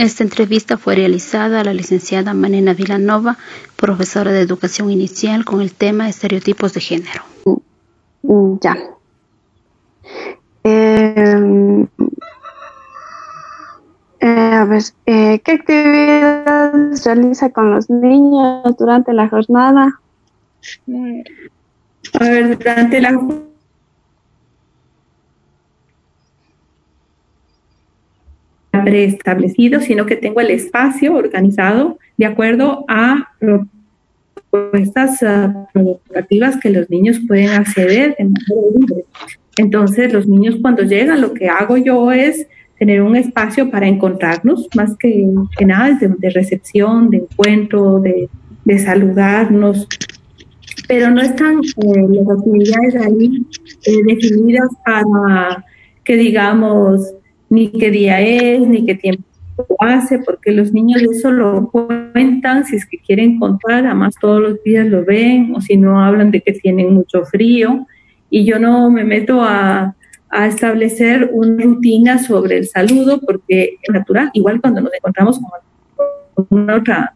Esta entrevista fue realizada a la licenciada Manena Vilanova, profesora de educación inicial, con el tema estereotipos de género. Ya. Em, eh, a ver, eh, ¿qué actividades realiza con los niños durante la jornada? A ver, durante la jornada preestablecido, sino que tengo el espacio organizado de acuerdo a propuestas uh, provocativas que los niños pueden acceder de manera libre. Entonces, los niños cuando llegan, lo que hago yo es tener un espacio para encontrarnos, más que, que nada, de, de, recepción, de encuentro, de, de, saludarnos, pero no están eh, las actividades ahí eh, definidas para que digamos ni qué día es, ni qué tiempo hace, porque los niños eso lo cuentan si es que quieren contar, además todos los días lo ven, o si no hablan de que tienen mucho frío, y yo no me meto a, a establecer una rutina sobre el saludo, porque es natural, igual cuando nos encontramos con otra,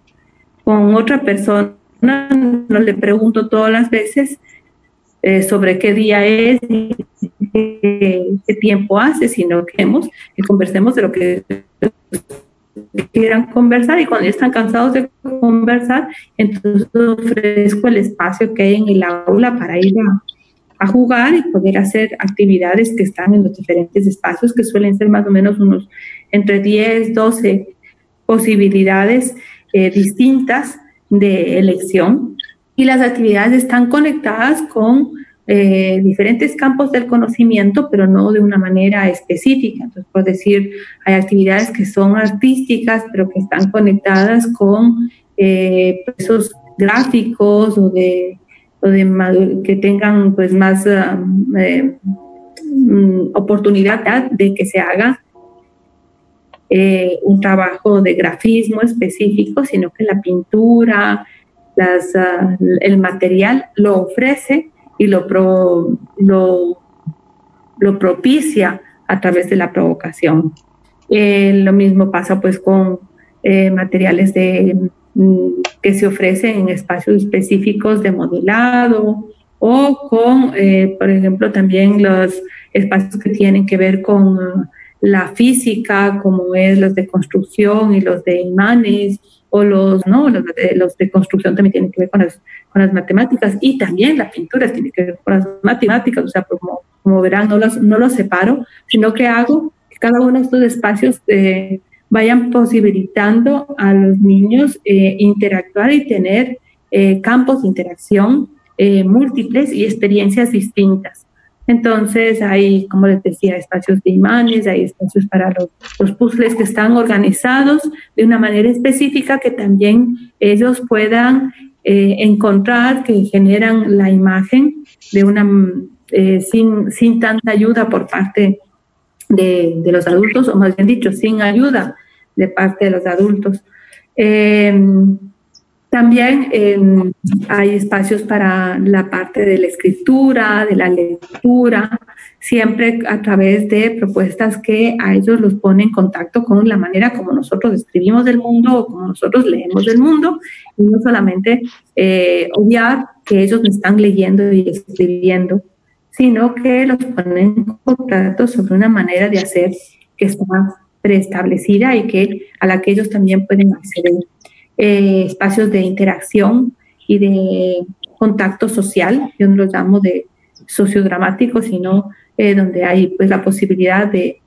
con otra persona, no le pregunto todas las veces eh, sobre qué día es, qué, qué, tiempo hace, sino que, que conversemos de lo que quieran conversar y cuando están cansados de conversar, entonces ofrezco el espacio que hay en el aula para ir a, a, jugar y poder hacer actividades que están en los diferentes espacios, que suelen ser más o menos unos entre 10, 12 posibilidades eh, distintas de elección. Y las actividades están conectadas con eh, diferentes campos del conocimiento, pero no de una manera específica. Entonces, por decir, hay actividades que son artísticas, pero que están conectadas con eh, esos gráficos o de, o de que tengan pues más um, eh, mm, oportunidad de que se haga eh, un trabajo de grafismo específico, sino que la pintura, las, uh, el material lo ofrece y lo, pro, lo, propicia a través de la provocación. Eh, lo mismo pasa pues con eh, materiales de, mm, que se ofrecen en espacios específicos de modelado o con, eh, por ejemplo, también los espacios que tienen que ver con la física, como es los de construcción y los de imanes o los, ¿no? los, de, los de construcción también tienen que ver con las, con las matemáticas y también la pintura tiene que ver con las matemáticas, o sea, como, verán, no los, no los separo, sino que hago que cada uno de estos espacios eh, vayan posibilitando a los niños eh, interactuar y tener eh, campos de interacción eh, múltiples y experiencias distintas. Entonces hay, como les decía, espacios de imanes, hay espacios para los, los, puzzles que están organizados de una manera específica que también ellos puedan eh, encontrar, que generan la imagen de una, eh, sin, sin tanta ayuda por parte de, de, los adultos, o más bien dicho, sin ayuda de parte de los adultos. Eh, también eh, hay espacios para la parte de la escritura, de la lectura, siempre a través de propuestas que a ellos los ponen en contacto con la manera como nosotros escribimos del mundo o como nosotros leemos del mundo, y no solamente eh, obviar que ellos están leyendo y escribiendo, sino que los ponen en contacto sobre una manera de hacer que está preestablecida y que a la que ellos también pueden acceder eh, espacios de interacción y de contacto social, yo no los llamo de sociodramático, sino eh, donde hay pues la posibilidad de,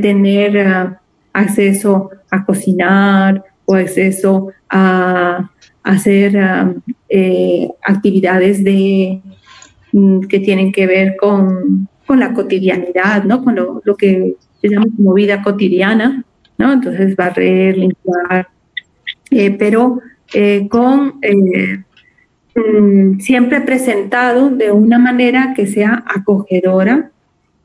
tener uh, acceso a cocinar o acceso a, hacer uh, eh, actividades de, mm, que tienen que ver con, con la cotidianidad, ¿no? con lo, lo que se llama como vida cotidiana, ¿no? entonces barrer, limpiar, eh, pero eh, con eh, mm, siempre presentado de una manera que sea acogedora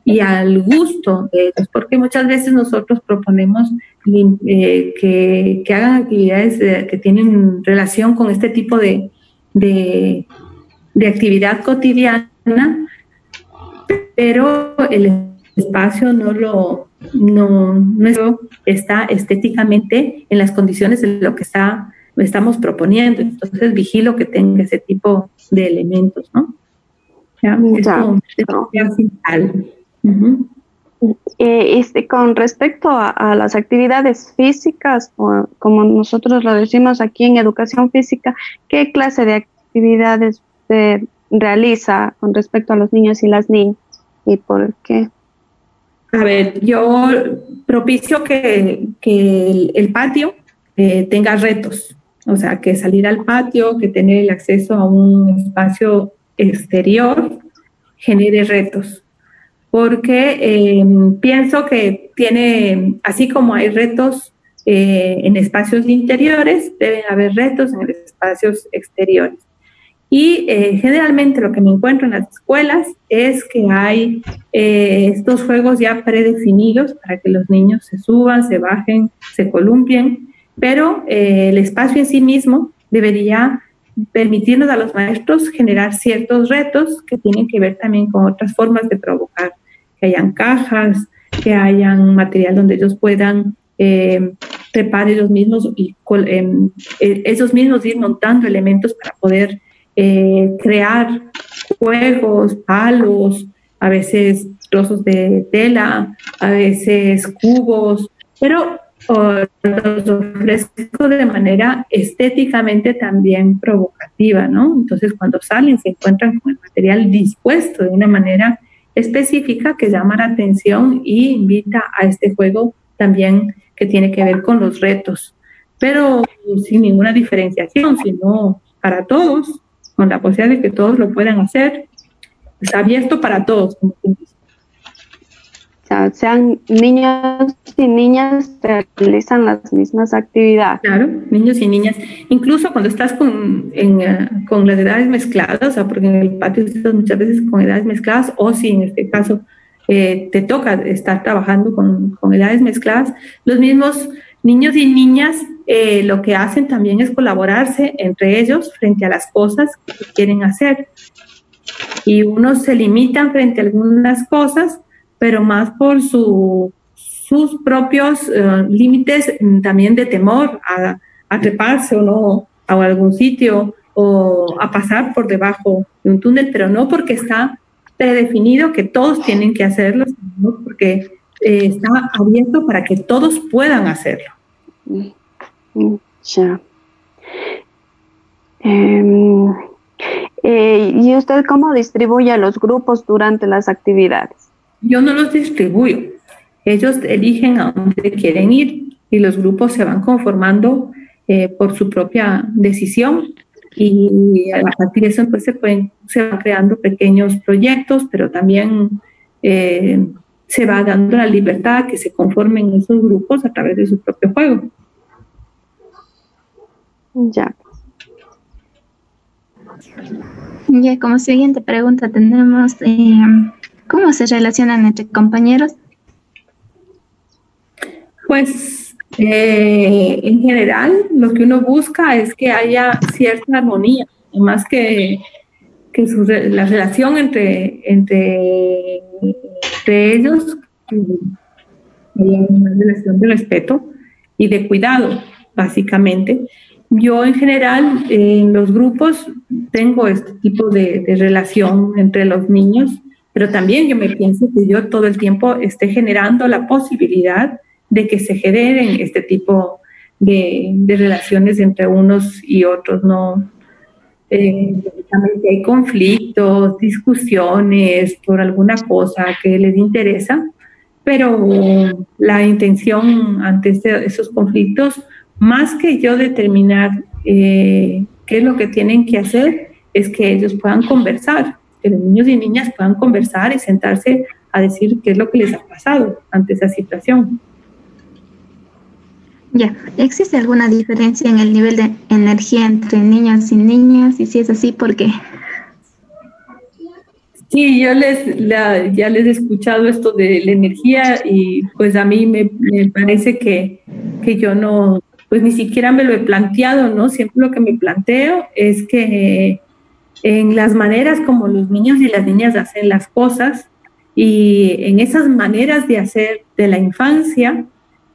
y al gusto de ellos, porque muchas veces nosotros proponemos que, hagan actividades que tienen relación con este tipo de, de actividad cotidiana, pero el espacio no lo, no, no está estéticamente en las condiciones de lo que está, estamos proponiendo. Entonces vigilo que tenga ese tipo de elementos, ¿no? Ya, eh, este, con respecto a, las actividades físicas, o, como nosotros lo decimos aquí en educación física, ¿qué clase de actividades se realiza con respecto a los niños y las niñas? ¿Y por qué? A ver, yo propicio que, el, patio eh, tenga retos, o sea, que salir al patio, que tener el acceso a un espacio exterior genere retos porque eh, pienso que tiene, así como hay retos eh, en espacios interiores, deben haber retos en espacios exteriores. Y eh, generalmente lo que me encuentro en las escuelas es que hay estos juegos ya predefinidos para que los niños se suban, se bajen, se columpien, pero el espacio en sí mismo debería permitirnos a los maestros generar ciertos retos que tienen que ver también con otras formas de provocar, que hayan cajas, que hayan material donde ellos puedan eh, ellos mismos y eh, mismos ir montando elementos para poder eh, crear juegos, palos, a veces trozos de tela, a veces cubos, pero los ofrezco de manera estéticamente también provocativa, ¿no? Entonces cuando salen se encuentran con el material dispuesto de una manera específica que llama la atención y invita a este juego también que tiene que ver con los retos, pero sin ninguna diferenciación, sino para todos, con la posibilidad de que todos lo puedan hacer. Está abierto para todos, como sean niños y niñas realizan las mismas actividades. Claro, niños y niñas. Incluso cuando estás con, eh, con las edades mezcladas, o sea, porque en el patio estás muchas veces con edades mezcladas, o si en este caso eh, te toca estar trabajando con, con, edades mezcladas, los mismos niños y niñas eh, lo que hacen también es colaborarse entre ellos frente a las cosas que quieren hacer. Y unos se limitan frente a algunas cosas pero más por su, sus propios eh, límites mm, también de temor a, a treparse o no a algún sitio o a pasar por debajo de un túnel, pero no porque está predefinido que todos tienen que hacerlo, sino porque eh, está abierto para que todos puedan hacerlo. Ya. Em, eh, ¿Y usted cómo distribuye los grupos durante las actividades? Yo no los distribuyo. Ellos eligen a dónde quieren ir y los grupos se van conformando eh, por su propia decisión y a partir de eso pues, se, pueden, se van creando pequeños proyectos, pero también eh, se va dando la libertad que se conformen esos grupos a través de su propio juego. Ya. Ya, como siguiente pregunta tenemos, eh, ¿Cómo se relacionan entre compañeros? Pues eh, en general lo que uno busca es que haya cierta armonía, más que, que la relación entre, entre, ellos, una relación de respeto y de cuidado, básicamente. Yo en general en los grupos tengo este tipo de relación entre los niños pero también yo me pienso que yo todo el tiempo esté generando la posibilidad de que se generen este tipo de, relaciones entre unos y otros, ¿no? Eh, hay conflictos, discusiones por alguna cosa que les interesa, pero la intención ante este, esos conflictos, más que yo determinar eh, qué es lo que tienen que hacer, es que ellos puedan conversar que los niños y niñas puedan conversar y sentarse a decir qué es lo que les ha pasado ante esa situación. Ya, ¿existe alguna diferencia en el nivel de energía entre niños y niñas? Y si es así, ¿por qué? Sí, yo les, ya les he escuchado esto de la energía y pues a mí me, me, parece que, que yo no, pues ni siquiera me lo he planteado, ¿no? Siempre lo que me planteo es que en las maneras como los niños y las niñas hacen las cosas, Y en esas maneras de hacer de la infancia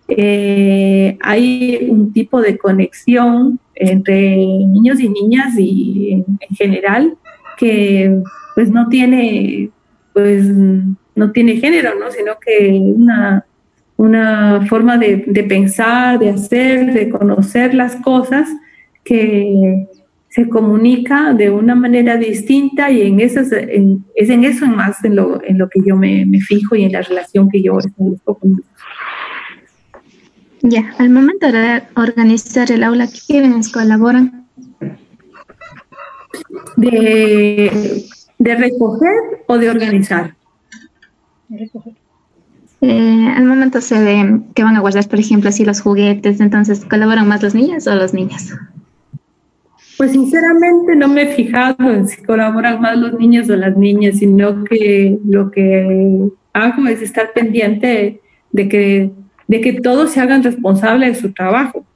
eh, hay un tipo de conexión entre niños y niñas y en, general que pues no tiene pues no tiene género, ¿no? sino que una, una forma de, pensar, de hacer, de conocer las cosas que se comunica de una manera distinta y en esas, es en eso más en lo, en lo que yo me, me fijo y en la relación que yo establezco con ellos. Ya, al momento de organizar el aula, ¿quiénes colaboran? De, de recoger o de organizar. Eh, al momento se ve que van a guardar, por ejemplo, así los juguetes, entonces, ¿colaboran más los niños o los niños? Pues sinceramente no me he fijado en si colaboran más los niños o las niñas, sino que lo que hago es estar pendiente de que, de que todos se hagan responsables de su trabajo.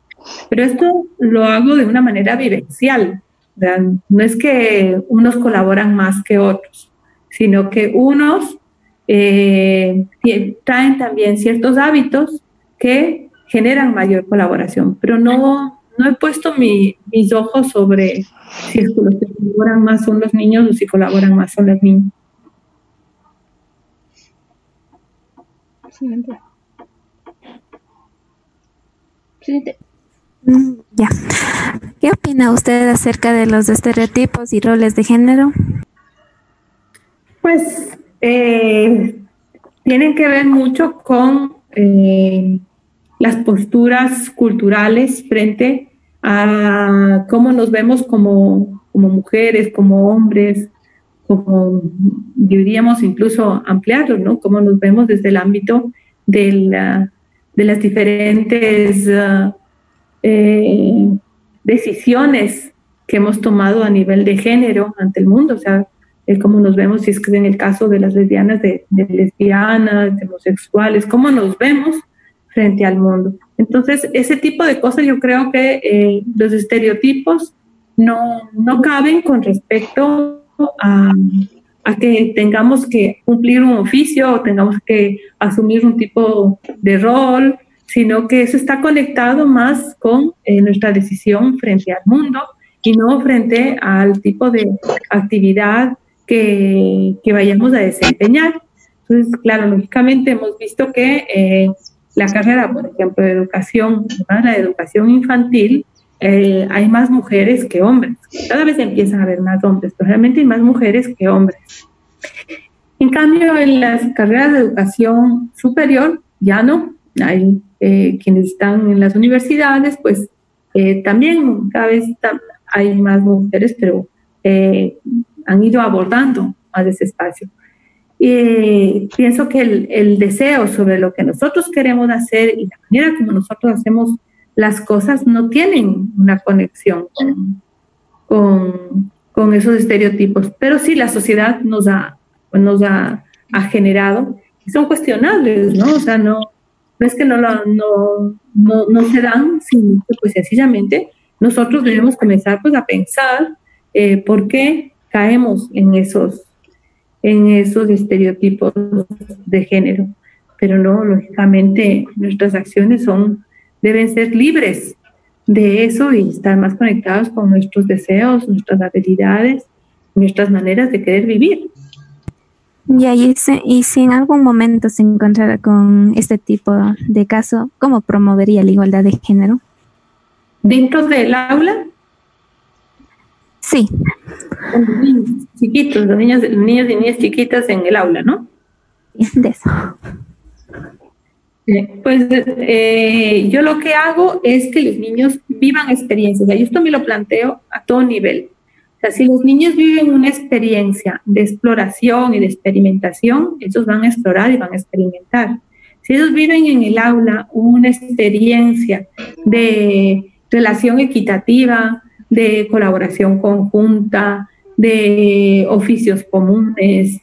Pero esto lo hago de una manera vivencial. No es que unos colaboran más que otros, sino que unos eh, traen también ciertos hábitos que generan mayor colaboración, pero no, no he puesto mis ojos sobre si los que colaboran más son los niños o si colaboran más son las niñas. Siguiente. Mm, ya. ¿Qué opina usted acerca de los estereotipos y roles de género? Pues eh, tienen que ver mucho con eh, las posturas culturales frente a cómo nos vemos como, como mujeres, como hombres, como diríamos incluso ampliarlo, ¿no? Cómo nos vemos desde el ámbito de, la, de las diferentes uh, eh, decisiones que hemos tomado a nivel de género ante el mundo, o sea, cómo nos vemos, si es que en el caso de las lesbianas, de, lesbianas, de homosexuales, cómo nos vemos frente al mundo. Entonces, ese tipo de cosas yo creo que eh, los estereotipos no, no caben con respecto a, a, que tengamos que cumplir un oficio o tengamos que asumir un tipo de rol, sino que eso está conectado más con eh, nuestra decisión frente al mundo y no frente al tipo de actividad que, que vayamos a desempeñar. Entonces, claro, lógicamente hemos visto que eh, la carrera, por ejemplo, de educación, la de educación infantil, eh, hay más mujeres que hombres. Cada vez empiezan a haber más hombres, pero realmente hay más mujeres que hombres. En cambio, en las carreras de educación superior ya no. Hay eh, quienes están en las universidades, pues eh, también cada vez hay más mujeres, pero han ido abordando más ese espacio. Y pienso que el, deseo sobre lo que nosotros queremos hacer y la manera como nosotros hacemos las cosas no tienen una conexión con, con, esos estereotipos, pero sí la sociedad nos ha, nos ha, ha, generado son cuestionables, ¿no? O sea, no, no es que no, no, no, no se dan, sino que pues sencillamente nosotros debemos comenzar pues a pensar eh, por qué caemos en esos en esos estereotipos de género. Pero no, lógicamente nuestras acciones son, deben ser libres de eso y estar más conectados con nuestros deseos, nuestras habilidades, nuestras maneras de querer vivir. y, y si en algún momento se encontrara con este tipo de caso, ¿cómo promovería la igualdad de género? ¿Dentro del aula? Sí. chiquitos, los niños, niños y niñas chiquitas en el aula, ¿no? De eso. Eh, pues eh, yo lo que hago es que los niños vivan experiencias. Y esto me lo planteo a todo nivel. O sea, si los niños viven una experiencia de exploración y de experimentación, ellos van a explorar y van a experimentar. Si ellos viven en el aula una experiencia de relación equitativa, de colaboración conjunta, de oficios comunes,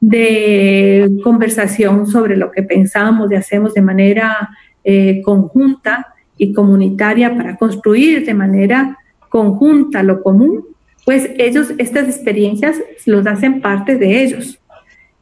de conversación sobre lo que pensamos y hacemos de manera eh, conjunta y comunitaria para construir de manera conjunta lo común, pues ellos, estas experiencias los hacen parte de ellos.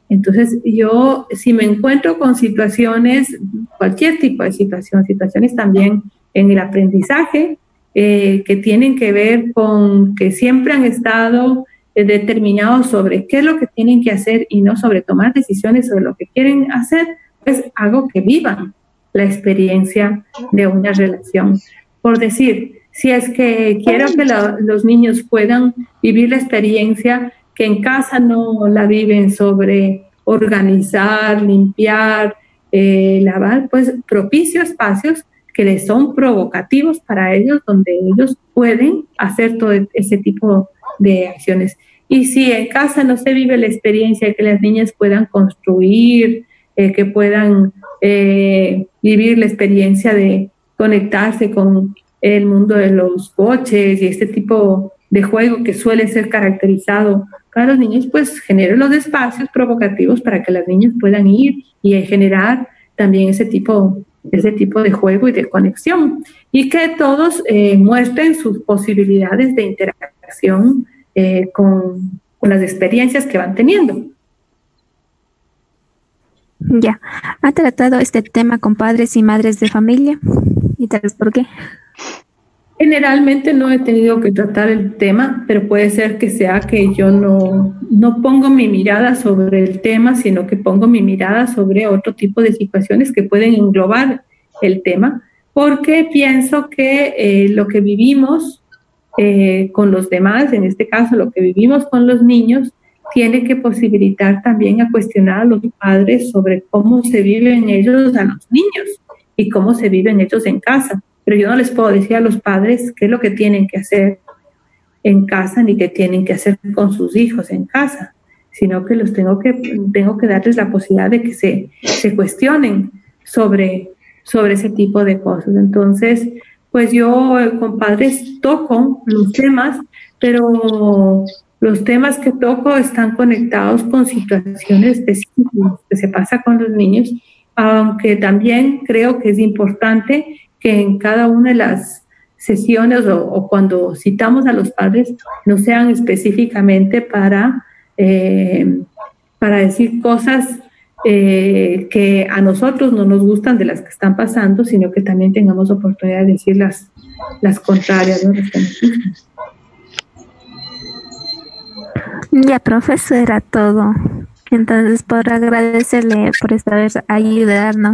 Entonces, yo si me encuentro con situaciones, cualquier tipo de situación, situaciones también en el aprendizaje, eh, que tienen que ver con que siempre han estado eh, determinados sobre qué es lo que tienen que hacer y no sobre tomar decisiones sobre lo que quieren hacer, pues hago que vivan la experiencia de una relación. Por decir, si es que quiero que los niños puedan vivir la experiencia que en casa no la viven sobre organizar, limpiar, eh, lavar, pues propicio espacios que les son provocativos para ellos, donde ellos pueden hacer todo ese tipo de acciones. Y si en casa no se vive la experiencia de que las niñas puedan construir, eh, que puedan eh, vivir la experiencia de conectarse con el mundo de los coches y este tipo de juego que suele ser caracterizado para los niños, pues genere los espacios provocativos para que las niñas puedan ir y generar también ese tipo ese tipo de juego y de conexión y que todos eh, muestren sus posibilidades de interacción eh, con, con, las experiencias que van teniendo. Ya, ¿ha tratado este tema con padres y madres de familia? ¿Y tal vez por qué? Generalmente no he tenido que tratar el tema, pero puede ser que sea que yo no, no pongo mi mirada sobre el tema, sino que pongo mi mirada sobre otro tipo de situaciones que pueden englobar el tema, porque pienso que eh, lo que vivimos eh, con los demás, en este caso lo que vivimos con los niños, tiene que posibilitar también a cuestionar a los padres sobre cómo se viven ellos a los niños y cómo se viven ellos en casa pero yo no les puedo decir a los padres qué es lo que tienen que hacer en casa ni qué tienen que hacer con sus hijos en casa, sino que los tengo que, tengo que darles la posibilidad de que se, se cuestionen sobre, sobre ese tipo de cosas. Entonces, pues yo con padres toco los temas, pero los temas que toco están conectados con situaciones específicas que se pasa con los niños, aunque también creo que es importante que en cada una de las sesiones o, cuando citamos a los padres no sean específicamente para, eh, para decir cosas eh, que a nosotros no nos gustan de las que están pasando, sino que también tengamos oportunidad de decir las, las contrarias. ¿no? Ya, profesora, todo. Entonces, por agradecerle por esta vez ayudarnos.